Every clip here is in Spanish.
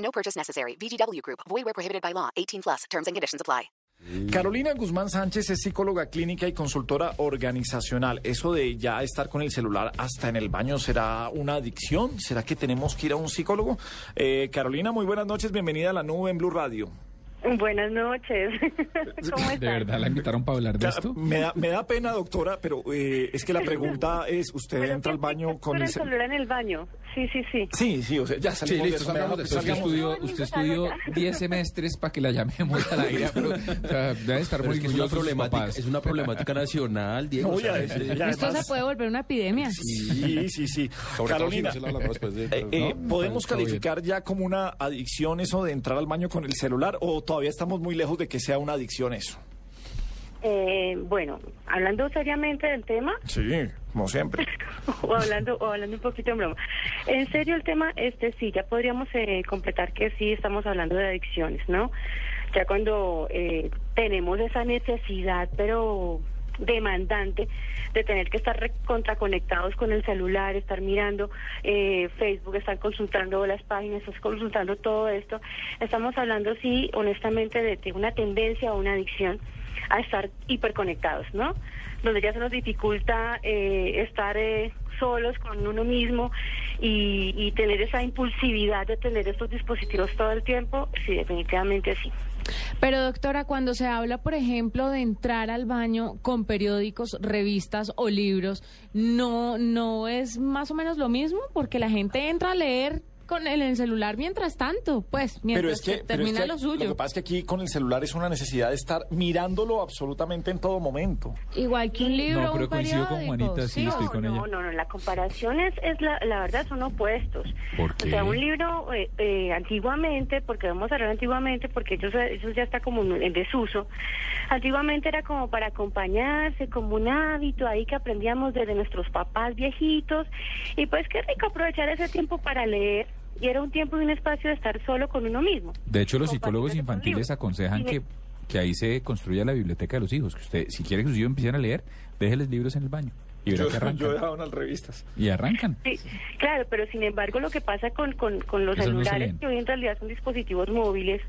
No purchase necessary. VGW Group. Void where prohibited by law. 18 plus. Terms and conditions apply. Carolina Guzmán Sánchez es psicóloga clínica y consultora organizacional. ¿Eso de ya estar con el celular hasta en el baño será una adicción? ¿Será que tenemos que ir a un psicólogo? Eh, Carolina, muy buenas noches. Bienvenida a la nube en Blue Radio. Buenas noches. ¿Cómo estás? ¿De verdad la invitaron para hablar de Ya, esto? Me da, me da pena, doctora, pero eh, es que la pregunta es, ¿usted Pero entra al ¿qué- baño con el el cel- celular en el baño? Sí, sí, sí. Sí, sí, o sea, ya Sí, salimos listo, de eso. salgamos de. Usted estudió, usted estudió ya. 10 semestres para que la llamemos al aire, pero o sea, debe estar Pero muy es que es una, problemática, papás. es una problemática nacional, Diego. No, o sea, ya, ya, Esto además- se puede volver una epidemia. Sí, sí, sí. sobre si Carolina, no de- eh, eh, No, ¿podemos calificar ya como una adicción eso de entrar al baño con el celular o todavía estamos muy lejos de que sea una adicción eso? Eh, bueno, hablando seriamente del tema, Sí, como siempre. o hablando, o hablando un poquito en broma. En serio el tema, este sí, ya podríamos eh, completar que sí estamos hablando de adicciones, ¿no? Ya cuando eh, tenemos esa necesidad, pero demandante de tener que estar contraconectados con el celular, estar mirando eh, Facebook, estar consultando las páginas, estar consultando todo esto. Estamos hablando, sí, honestamente, de, de una tendencia o una adicción a estar hiperconectados, ¿no? Donde ya se nos dificulta eh, estar eh, solos con uno mismo y, y tener esa impulsividad de tener estos dispositivos todo el tiempo, sí, definitivamente sí. Pero doctora, cuando se habla, por ejemplo, de entrar al baño con periódicos, revistas o libros, no, no es más o menos lo mismo, porque la gente entra a leer con el, el celular mientras tanto, pues, mientras Pero es que, que pero es termina que lo suyo. Lo que pasa es que aquí con el celular es una necesidad de estar mirándolo absolutamente en todo momento. Igual que un libro, No, pero un coincido con Juanita, sí, estoy no, con no, ella. no, no, la comparación es, es la, la verdad son opuestos. ¿Por O qué? sea, un libro eh, eh, antiguamente, porque vamos a hablar antiguamente, porque eso, eso ya está como en desuso. Antiguamente era como para acompañarse, como un hábito ahí que aprendíamos desde nuestros papás viejitos. Y pues qué rico aprovechar ese tiempo para leer. Y era un tiempo y un espacio de estar solo con uno mismo. De hecho, los psicólogos infantiles aconsejan que, que ahí se construya la biblioteca de los hijos, que usted, si quiere que sus hijos empiecen a leer, déjeles libros en el baño y Yo, que arrancan. yo he dejado unas revistas. Y arrancan. Sí, claro, pero sin embargo lo que pasa con, con, con los Esos celulares, que hoy en realidad son dispositivos móviles,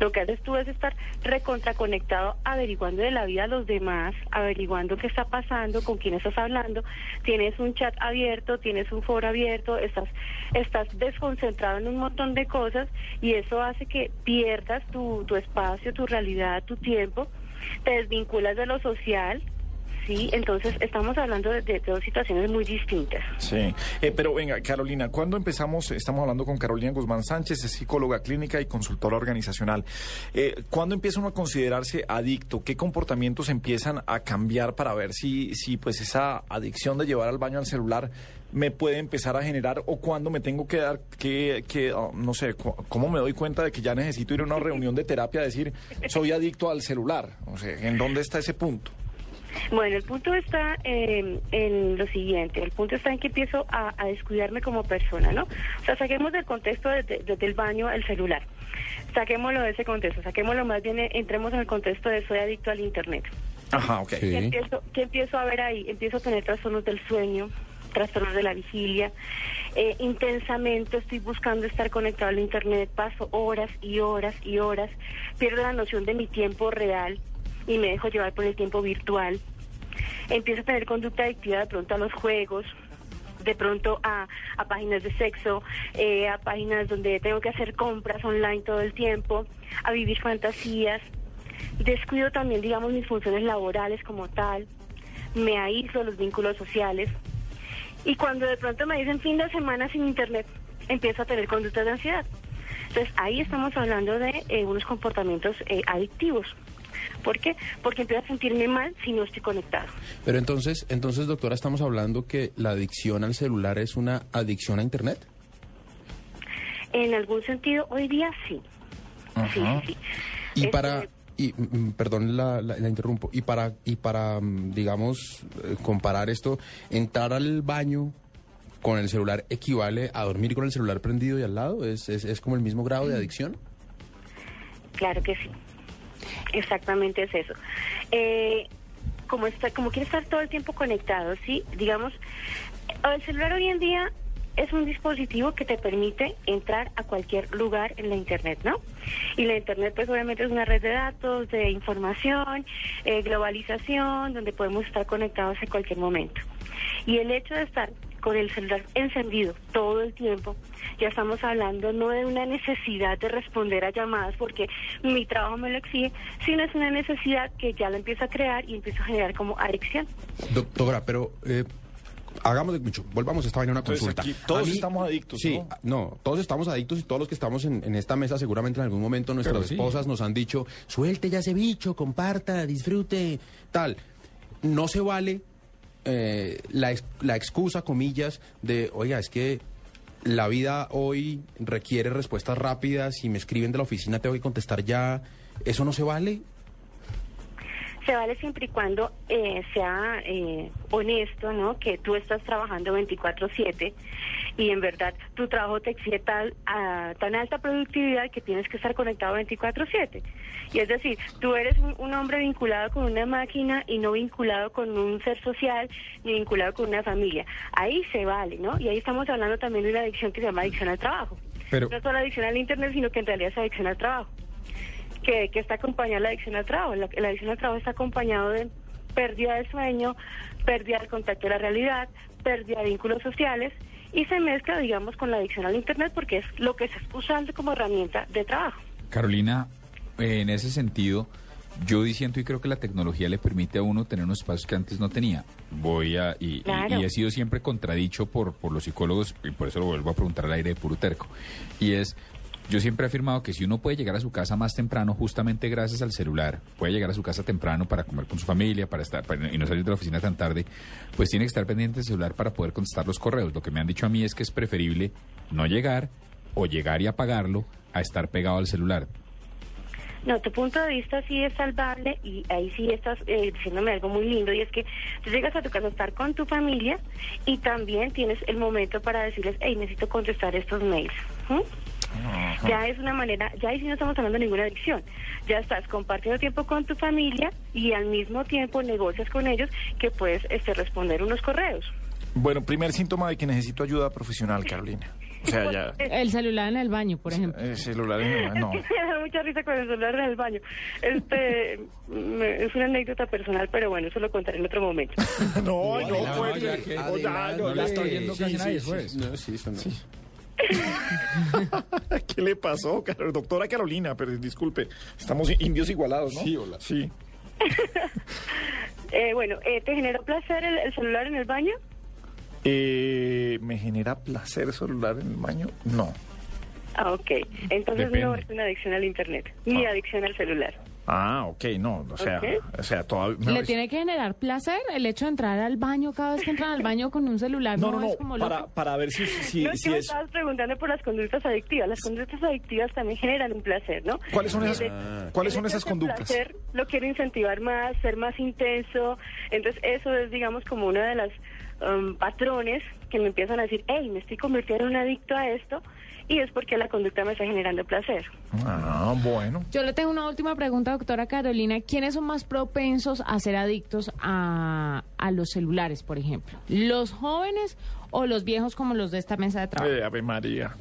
lo que haces tú es estar recontraconectado, averiguando de la vida de los demás, averiguando qué está pasando, con quién estás hablando, tienes un chat abierto, tienes un foro abierto, estás, estás desconcentrado en un montón de cosas y eso hace que pierdas tu, tu espacio, tu realidad, tu tiempo, te desvinculas de lo social, Sí, entonces estamos hablando de, de dos situaciones muy distintas. Sí, Eh, pero venga, Carolina, ¿cuándo empezamos? Estamos hablando con Carolina Guzmán Sánchez, es psicóloga clínica y consultora organizacional. Eh, ¿Cuándo empieza uno a considerarse adicto? ¿Qué comportamientos empiezan a cambiar para ver si, si pues esa adicción de llevar al baño al celular me puede empezar a generar o cuándo me tengo que dar que, que oh, no sé, cómo me doy cuenta de que ya necesito ir a una reunión de terapia a decir soy adicto al celular? O sea, ¿en dónde está ese punto? Bueno, el punto está eh, en lo siguiente, el punto está en que empiezo a, a descuidarme como persona, ¿no? O sea, saquemos del contexto desde, desde el baño el celular, saquémoslo de ese contexto, saquémoslo más bien, eh, entremos en el contexto de soy adicto al Internet. Ajá, ok. ¿Qué empiezo, qué empiezo a ver ahí? Empiezo a tener trastornos del sueño, trastornos de la vigilia. Eh, intensamente estoy buscando estar conectado al Internet, paso horas y horas y horas, pierdo la noción de mi tiempo real y me dejo llevar por el tiempo virtual. Empiezo a tener conducta adictiva de pronto a los juegos, de pronto a, a páginas de sexo, eh, a páginas donde tengo que hacer compras online todo el tiempo, a vivir fantasías. Descuido también, digamos, mis funciones laborales como tal, me aíslo los vínculos sociales. Y cuando de pronto me dicen fin de semana sin internet, empiezo a tener conductas de ansiedad. Entonces ahí estamos hablando de eh, unos comportamientos eh, adictivos. ¿Por qué? Porque empiezo a sentirme mal si no estoy conectado. Pero entonces, entonces, doctora, estamos hablando que la adicción al celular es una adicción a Internet. En algún sentido, hoy día sí. Sí, sí. Y Este, para, y, mm, perdón, la, la- la interrumpo, y para, y para mm, digamos, eh, comparar esto, entrar al baño con el celular equivale a dormir con el celular prendido y al lado, es, es, es como el mismo grado de adicción. Claro que sí. Exactamente es eso. Eh, como está, como quiere estar todo el tiempo conectado, sí, digamos, el celular hoy en día es un dispositivo que te permite entrar a cualquier lugar en la internet, ¿no? Y la internet, pues obviamente es una red de datos, de información, eh, globalización, donde podemos estar conectados en cualquier momento. Y el hecho de estar con el celular encendido todo el tiempo, ya estamos hablando no de una necesidad de responder a llamadas porque mi trabajo me lo exige, sino es una necesidad que ya lo empieza a crear y empieza a generar como adicción. Doctora, pero eh, hagamos de mucho, volvamos a esta vaina a una Entonces, consulta. aquí todos A mí- estamos adictos, Sí, ¿no? no, todos estamos adictos y todos los que estamos en, en esta mesa seguramente en algún momento nuestras Pero sí. esposas nos han dicho, suelte ya ese bicho, comparta, disfrute, tal. No se vale eh, la, la excusa, comillas, de, oiga, es que la vida hoy requiere respuestas rápidas, si me escriben de la oficina tengo que contestar ya, ¿eso no se vale? Se vale siempre y cuando eh, sea eh, honesto, ¿no? Que tú estás trabajando 24/7 y en verdad tu trabajo te exige tal, a tan alta productividad que tienes que estar conectado 24/7. Y es decir, tú eres un, un hombre vinculado con una máquina y no vinculado con un ser social ni vinculado con una familia. Ahí se vale, ¿no? Y ahí estamos hablando también de una adicción que se llama adicción al trabajo. Pero- no solo adicción al internet, sino que en realidad es adicción al trabajo que, que está acompañada la adicción al trabajo. La, la adicción al trabajo está acompañado de pérdida de sueño, pérdida del contacto de la realidad, pérdida de vínculos sociales y se mezcla, digamos, con la adicción al Internet porque es lo que se está usando como herramienta de trabajo. Carolina, eh, en ese sentido, yo diciendo y creo que la tecnología le permite a uno tener unos espacios que antes no tenía. Voy a, y, y- Claro. y he sido siempre contradicho por, por los psicólogos, y por eso lo vuelvo a preguntar al aire de puro terco. Y es, yo siempre he afirmado que si uno puede llegar a su casa más temprano, justamente gracias al celular, puede llegar a su casa temprano para comer con su familia, para estar, para- y no salir de la oficina tan tarde, pues tiene que estar pendiente del celular para poder contestar los correos. Lo que me han dicho a mí es que es preferible no llegar o llegar y apagarlo a estar pegado al celular. No, tu punto de vista sí es salvable y ahí sí estás eh, diciéndome algo muy lindo y es que tú llegas a tu casa a estar con tu familia y también tienes el momento para decirles, hey, necesito contestar estos mails. Ya es una manera, ya ahí sí no estamos hablando de ninguna adicción. Ya estás compartiendo tiempo con tu familia y al mismo tiempo negocias con ellos que puedes este, responder unos correos. Bueno, primer síntoma de que necesito ayuda profesional, Carolina. O sea, ya... El celular en el baño, por ejemplo. eh, celular en no. Me da mucha risa con el celular en el baño. Este me- es una anécdota personal, pero bueno, eso lo contaré en otro momento. No, no, Adelante, pues, ya que- no, ya, adelante. no, No la está oyendo casi nadie, pues. No, sí, eso no. ¿Qué le pasó, doctora Carolina? Pero disculpe, estamos indios igualados, ¿no? Sí, hola. Sí. Eh, bueno, eh, ¿te generó placer el, el celular en el baño? Eh, ¿Me genera placer celular en el baño? No. Ah, ok. Entonces no es una adicción al Internet, ni Ah. adicción al celular. Ah, ok, no, o sea, Ok. o sea, todavía... ¿Le tiene que generar placer el hecho de entrar al baño cada vez que entran al baño con un celular? No, no, no, es como para, loco? para ver si, si, no es si es... estabas preguntando por las conductas adictivas. Las conductas adictivas también generan un placer, ¿no? ¿Cuáles son esas, el- ¿cuáles el son esas conductas? placer lo quiero incentivar más, ser más intenso. Entonces, eso es, digamos, como una de las um, patrones que me empiezan a decir, hey, me estoy convirtiendo en un adicto a esto. Y es porque la conducta me está generando placer. Ah, bueno. Yo le tengo una última pregunta, doctora Carolina. ¿Quiénes son más propensos a ser adictos a, a los celulares, por ejemplo? ¿Los jóvenes o los viejos como los de esta mesa de trabajo? Eh, Ave María.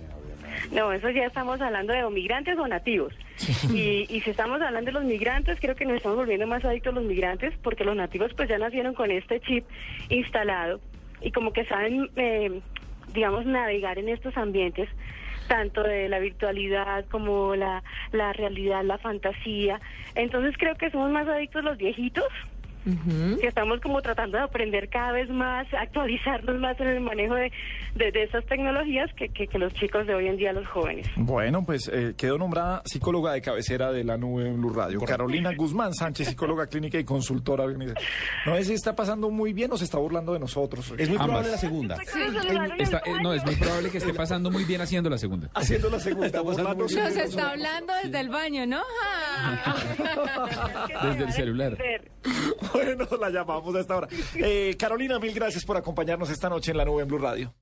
No, eso ya estamos hablando de o migrantes o nativos. Y, y si estamos hablando de los migrantes, creo que nos estamos volviendo más adictos los migrantes, porque los nativos pues ya nacieron con este chip instalado y como que saben, eh, digamos, navegar en estos ambientes tanto de la virtualidad como la, la realidad, la fantasía. Entonces creo que somos más adictos los viejitos que estamos como tratando de aprender cada vez más, actualizarnos más en el manejo de, de, de esas tecnologías que, que, que los chicos de hoy en día, los jóvenes. Bueno, pues eh, quedó nombrada psicóloga de cabecera de la nube en Blue Radio. Carolina Guzmán Sánchez, psicóloga clínica y consultora. No sé si está pasando muy bien o se está burlando de nosotros. Es muy Ambas. probable la segunda. Está- eh, no, es muy probable que esté pasando muy bien haciendo la segunda. haciendo la segunda. Está. Nos está hablando desde el baño, ¿no? Desde el celular. Bueno, la llamamos a esta hora. Eh, Carolina, mil gracias por acompañarnos esta noche en la nube en Blue Radio.